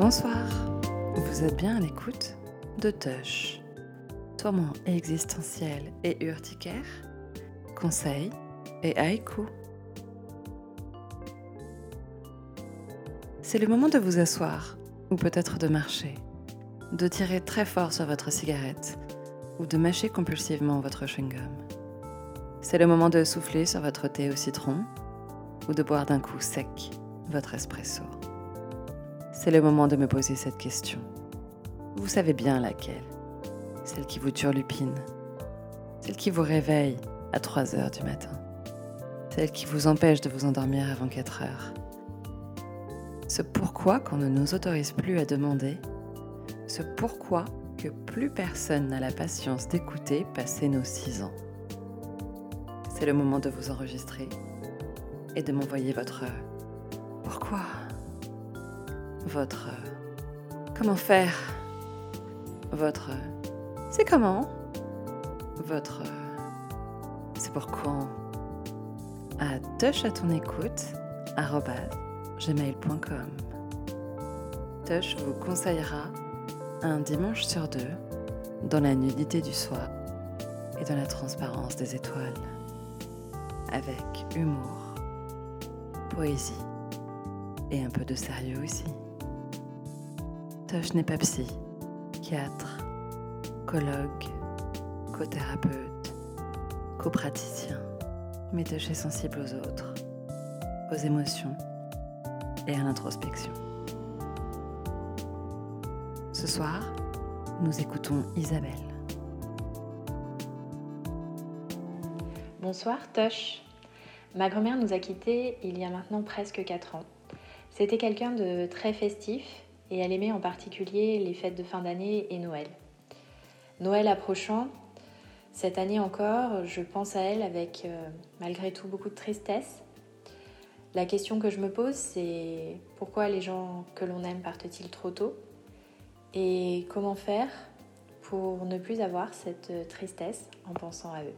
Bonsoir, vous êtes bien à l'écoute de Tush, tourment existentiel et urticaire, conseil et haïku. C'est le moment de vous asseoir, ou peut-être de marcher, de tirer très fort sur votre cigarette, ou de mâcher compulsivement votre chewing-gum. C'est le moment de souffler sur votre thé au citron, ou de boire d'un coup sec votre espresso. C'est le moment de me poser cette question. Vous savez bien laquelle Celle qui vous turlupine, celle qui vous réveille à 3 heures du matin, celle qui vous empêche de vous endormir avant 4 heures. Ce pourquoi qu'on ne nous autorise plus à demander, ce pourquoi que plus personne n'a la patience d'écouter passer nos 6 ans. C'est le moment de vous enregistrer et de m'envoyer votre pourquoi? Votre comment faire? Votre c'est comment? Votre c'est pour quand à touch à ton écoute gmail.com vous conseillera un dimanche sur deux dans la nudité du soir et dans la transparence des étoiles avec humour, poésie et un peu de sérieux aussi. Tosh n'est pas psy, psychiatre, colloque, co-thérapeute, co-praticien, mais est sensible aux autres, aux émotions et à l'introspection. Ce soir, nous écoutons Isabelle. Bonsoir Tosh. Ma grand-mère nous a quittés il y a maintenant presque 4 ans. C'était quelqu'un de très festif et elle aimait en particulier les fêtes de fin d'année et Noël. Noël approchant, cette année encore, je pense à elle avec euh, malgré tout beaucoup de tristesse. La question que je me pose, c'est pourquoi les gens que l'on aime partent-ils trop tôt Et comment faire pour ne plus avoir cette tristesse en pensant à eux?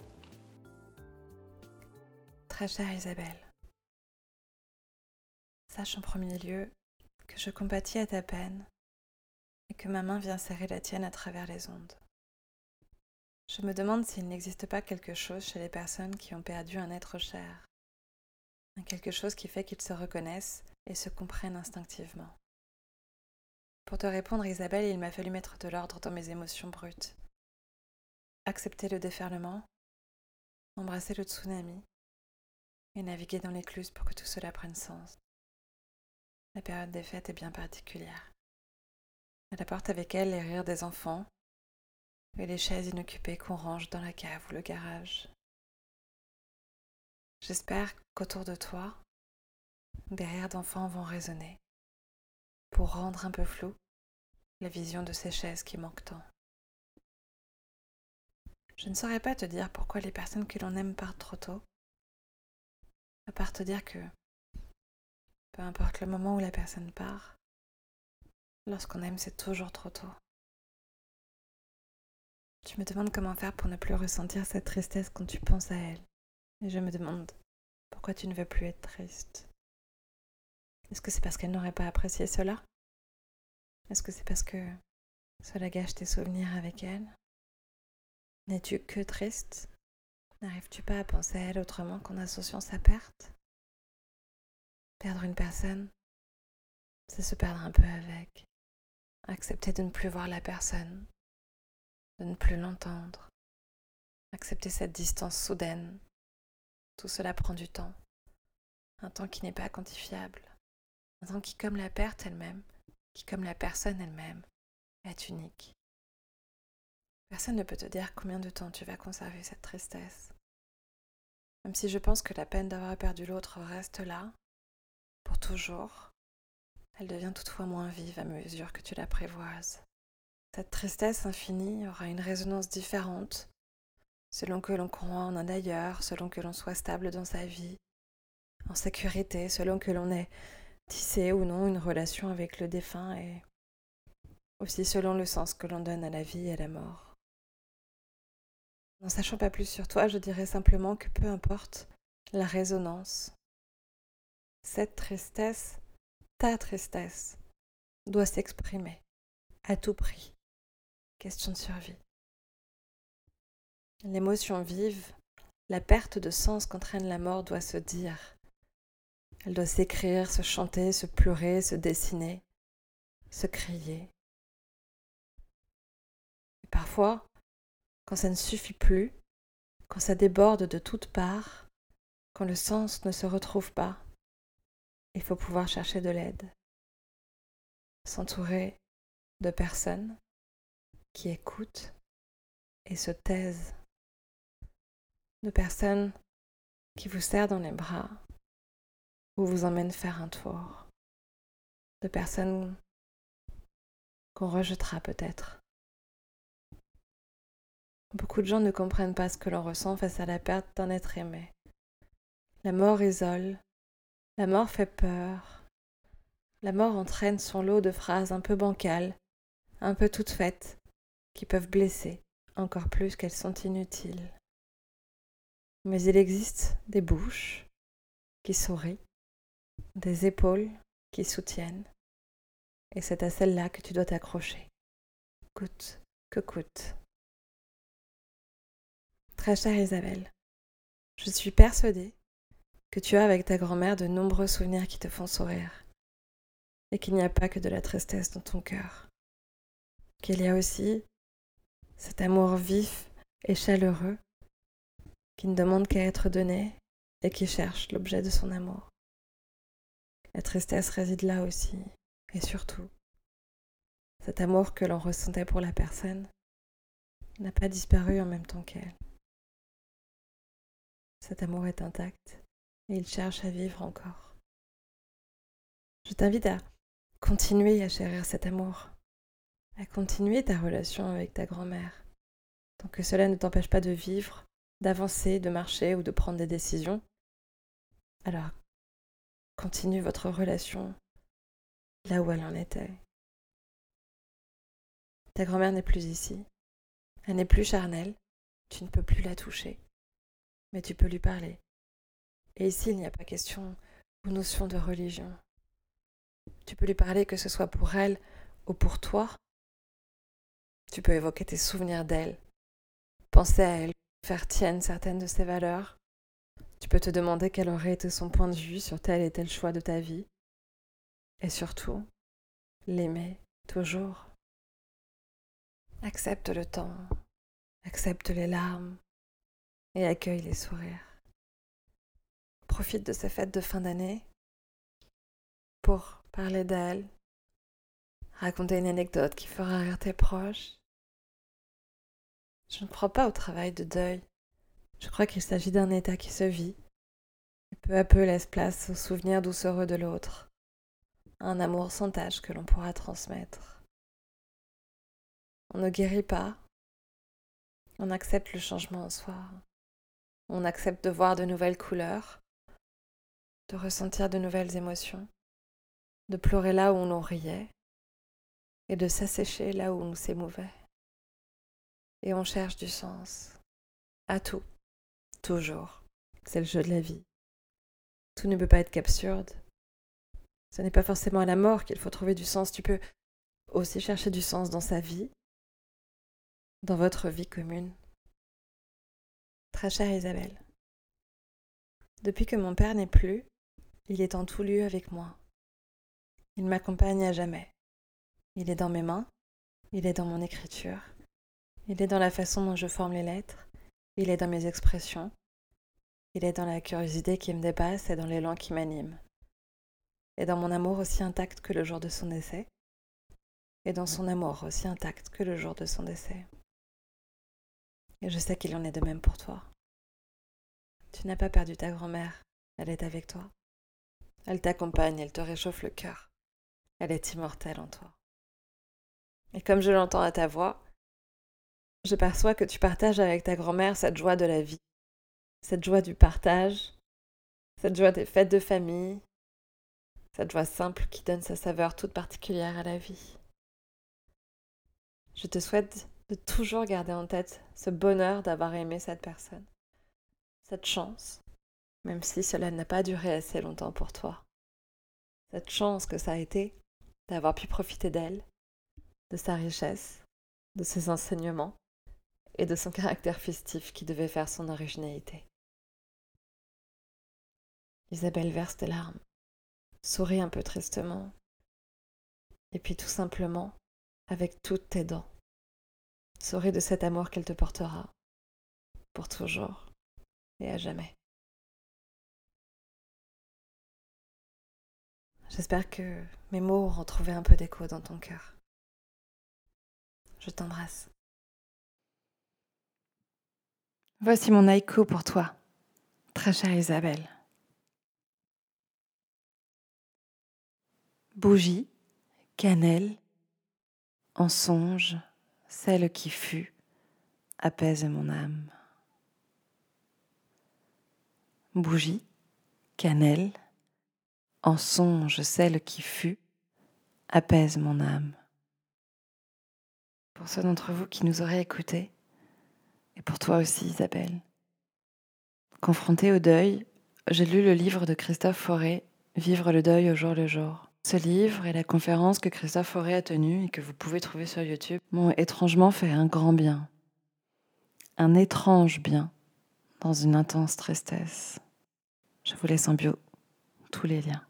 Très chère Isabelle, sache en premier lieu que je compatis à ta peine et que ma main vient serrer la tienne à travers les ondes. Je me demande s'il n'existe pas quelque chose chez les personnes qui ont perdu un être cher, quelque chose qui fait qu'ils se reconnaissent et se comprennent instinctivement. Pour te répondre, Isabelle, il m'a fallu mettre de l'ordre dans mes émotions brutes. Accepter le déferlement, embrasser le tsunami et naviguer dans l'écluse pour que tout cela prenne sens. La période des fêtes est bien particulière. Elle apporte avec elle les rires des enfants et les chaises inoccupées qu'on range dans la cave ou le garage. J'espère qu'autour de toi, des rires d'enfants vont résonner pour rendre un peu flou la vision de ces chaises qui manquent tant. Je ne saurais pas te dire pourquoi les personnes que l'on aime partent trop tôt, à part te dire que peu importe le moment où la personne part, lorsqu'on aime, c'est toujours trop tôt. Tu me demandes comment faire pour ne plus ressentir cette tristesse quand tu penses à elle. Et je me demande pourquoi tu ne veux plus être triste. Est-ce que c'est parce qu'elle n'aurait pas apprécié cela? Est-ce que c'est parce que cela gâche tes souvenirs avec elle? N'es-tu que triste? N'arrives-tu pas à penser à elle autrement qu'en associant sa perte? Perdre une personne, c'est se perdre un peu avec. Accepter de ne plus voir la personne, de ne plus l'entendre. Accepter cette distance soudaine. Tout cela prend du temps. Un temps qui n'est pas quantifiable. Un temps qui, comme la perte elle-même, qui, comme la personne elle-même, est unique. Personne ne peut te dire combien de temps tu vas conserver cette tristesse. Même si je pense que la peine d'avoir perdu l'autre reste là, toujours, elle devient toutefois moins vive à mesure que tu l'apprivoises. Cette tristesse infinie aura une résonance différente selon que l'on croit en un ailleurs, selon que l'on soit stable dans sa vie, en sécurité, selon que l'on ait tissé ou non une relation avec le défunt et aussi selon le sens que l'on donne à la vie et à la mort. N'en sachant pas plus sur toi, je dirais simplement que peu importe la résonance, cette tristesse, ta tristesse, doit s'exprimer à tout prix. Question de survie. L'émotion vive, la perte de sens qu'entraîne la mort doit se dire. Elle doit s'écrire, se chanter, se pleurer, se dessiner, se crier. Et parfois, quand ça ne suffit plus, quand ça déborde de toutes parts, quand le sens ne se retrouve pas, il faut pouvoir chercher de l'aide. S'entourer de personnes qui écoutent et se taisent. De personnes qui vous serrent dans les bras ou vous emmènent faire un tour. De personnes qu'on rejetera peut-être. Beaucoup de gens ne comprennent pas ce que l'on ressent face à la perte d'un être aimé. La mort isole, la mort fait peur, la mort entraîne son lot de phrases un peu bancales, un peu toutes faites, qui peuvent blesser encore plus qu'elles sont inutiles. Mais il existe des bouches qui sourient, des épaules qui soutiennent, et c'est à celle-là que tu dois t'accrocher, coûte que coûte. Très chère Isabelle, je suis persuadée que tu as avec ta grand-mère de nombreux souvenirs qui te font sourire, et qu'il n'y a pas que de la tristesse dans ton cœur, qu'il y a aussi cet amour vif et chaleureux qui ne demande qu'à être donné et qui cherche l'objet de son amour. La tristesse réside là aussi, et surtout, cet amour que l'on ressentait pour la personne n'a pas disparu en même temps qu'elle. Cet amour est intact il cherche à vivre encore. Je t'invite à continuer à chérir cet amour, à continuer ta relation avec ta grand-mère, tant que cela ne t'empêche pas de vivre, d'avancer, de marcher ou de prendre des décisions. Alors, continue votre relation là où elle en était. Ta grand-mère n'est plus ici, elle n'est plus charnelle, tu ne peux plus la toucher mais tu peux lui parler. Et ici, il n'y a pas question ou notion de religion. Tu peux lui parler que ce soit pour elle ou pour toi. Tu peux évoquer tes souvenirs d'elle, penser à elle, faire tienne certaines de ses valeurs. Tu peux te demander quel aurait été son point de vue sur tel et tel choix de ta vie. Et surtout, l'aimer toujours. Accepte le temps, accepte les larmes, et accueille les sourires. Profite de ces fêtes de fin d'année pour parler d'elle, raconter une anecdote qui fera rire tes proches. Je ne crois pas au travail de deuil. Je crois qu'il s'agit d'un état qui se vit et peu à peu laisse place aux souvenirs doucereux de l'autre, un amour sans tâche que l'on pourra transmettre. On ne guérit pas, on accepte le changement en soi. On accepte de voir de nouvelles couleurs, de ressentir de nouvelles émotions, de pleurer là où l'on riait et de s'assécher là où on s'émouvait. Et on cherche du sens à tout, toujours. C'est le jeu de la vie. Tout ne peut pas être qu'absurde. Ce n'est pas forcément à la mort qu'il faut trouver du sens. Tu peux aussi chercher du sens dans sa vie, dans votre vie commune. Très chère Isabelle, depuis que mon père n'est plus, il est en tout lieu avec moi. Il m'accompagne à jamais. Il est dans mes mains, il est dans mon écriture, il est dans la façon dont je forme les lettres, il est dans mes expressions, il est dans la curiosité qui me dépasse et dans l'élan qui m'anime, et dans mon amour aussi intact que le jour de son décès, et dans son amour aussi intact que le jour de son décès. Et je sais qu'il en est de même pour toi. Tu n'as pas perdu ta grand-mère, elle est avec toi. Elle t'accompagne, elle te réchauffe le cœur. Elle est immortelle en toi. Et comme je l'entends à ta voix, je perçois que tu partages avec ta grand-mère cette joie de la vie, cette joie du partage, cette joie des fêtes de famille, cette joie simple qui donne sa saveur toute particulière à la vie. Je te souhaite de toujours garder en tête ce bonheur d'avoir aimé cette personne, cette chance, même si cela n'a pas duré assez longtemps pour toi, cette chance que ça a été d'avoir pu profiter d'elle, de sa richesse, de ses enseignements et de son caractère festif qui devait faire son originalité. Isabelle verse des larmes, sourit un peu tristement, et puis tout simplement, avec toutes tes dents, sourit de cet amour qu'elle te portera, pour toujours et à jamais. J'espère que mes mots auront trouvé un peu d'écho dans ton cœur. Je t'embrasse. Voici mon haïku pour toi, très chère Isabelle. Bougie, cannelle, en songe, celle qui fut, apaise mon âme. Bougie, cannelle, en songe celle qui fut, apaise mon âme. Pour ceux d'entre vous qui nous auraient écoutés, et pour toi aussi Isabelle, confrontée au deuil, j'ai lu le livre de Christophe Fauré, Vivre le deuil au jour le jour. Ce livre et la conférence que Christophe Fauré a tenue et que vous pouvez trouver sur YouTube m'ont étrangement fait un grand bien. Un étrange bien dans une intense tristesse. Je vous laisse en bio tous les liens.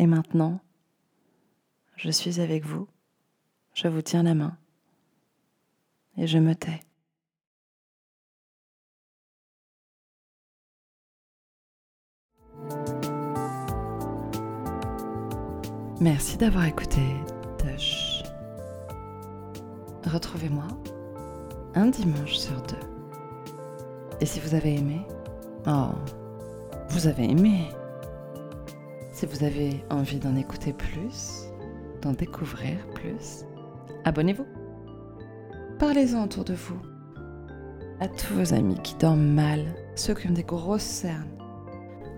Et maintenant, je suis avec vous, je vous tiens la main et je me tais. Merci d'avoir écouté Tush. Retrouvez-moi un dimanche sur deux. Et si vous avez aimé, oh, vous avez aimé. Si vous avez envie d'en écouter plus, d'en découvrir plus, abonnez-vous. Parlez-en autour de vous. À tous vos amis qui dorment mal, ceux qui ont des grosses cernes,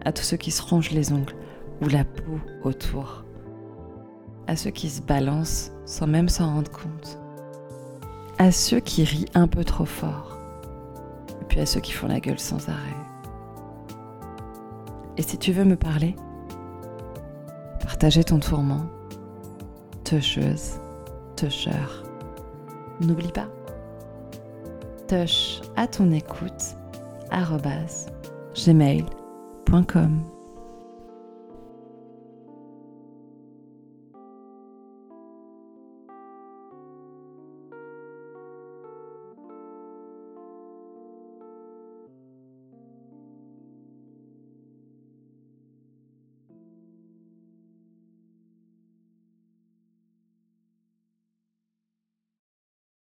à tous ceux qui se rongent les ongles ou la peau autour, à ceux qui se balancent sans même s'en rendre compte, à ceux qui rient un peu trop fort, et puis à ceux qui font la gueule sans arrêt. Et si tu veux me parler, ton tourment, toucheuse, toucheur. N'oublie pas, touche à ton écoute, gmail.com.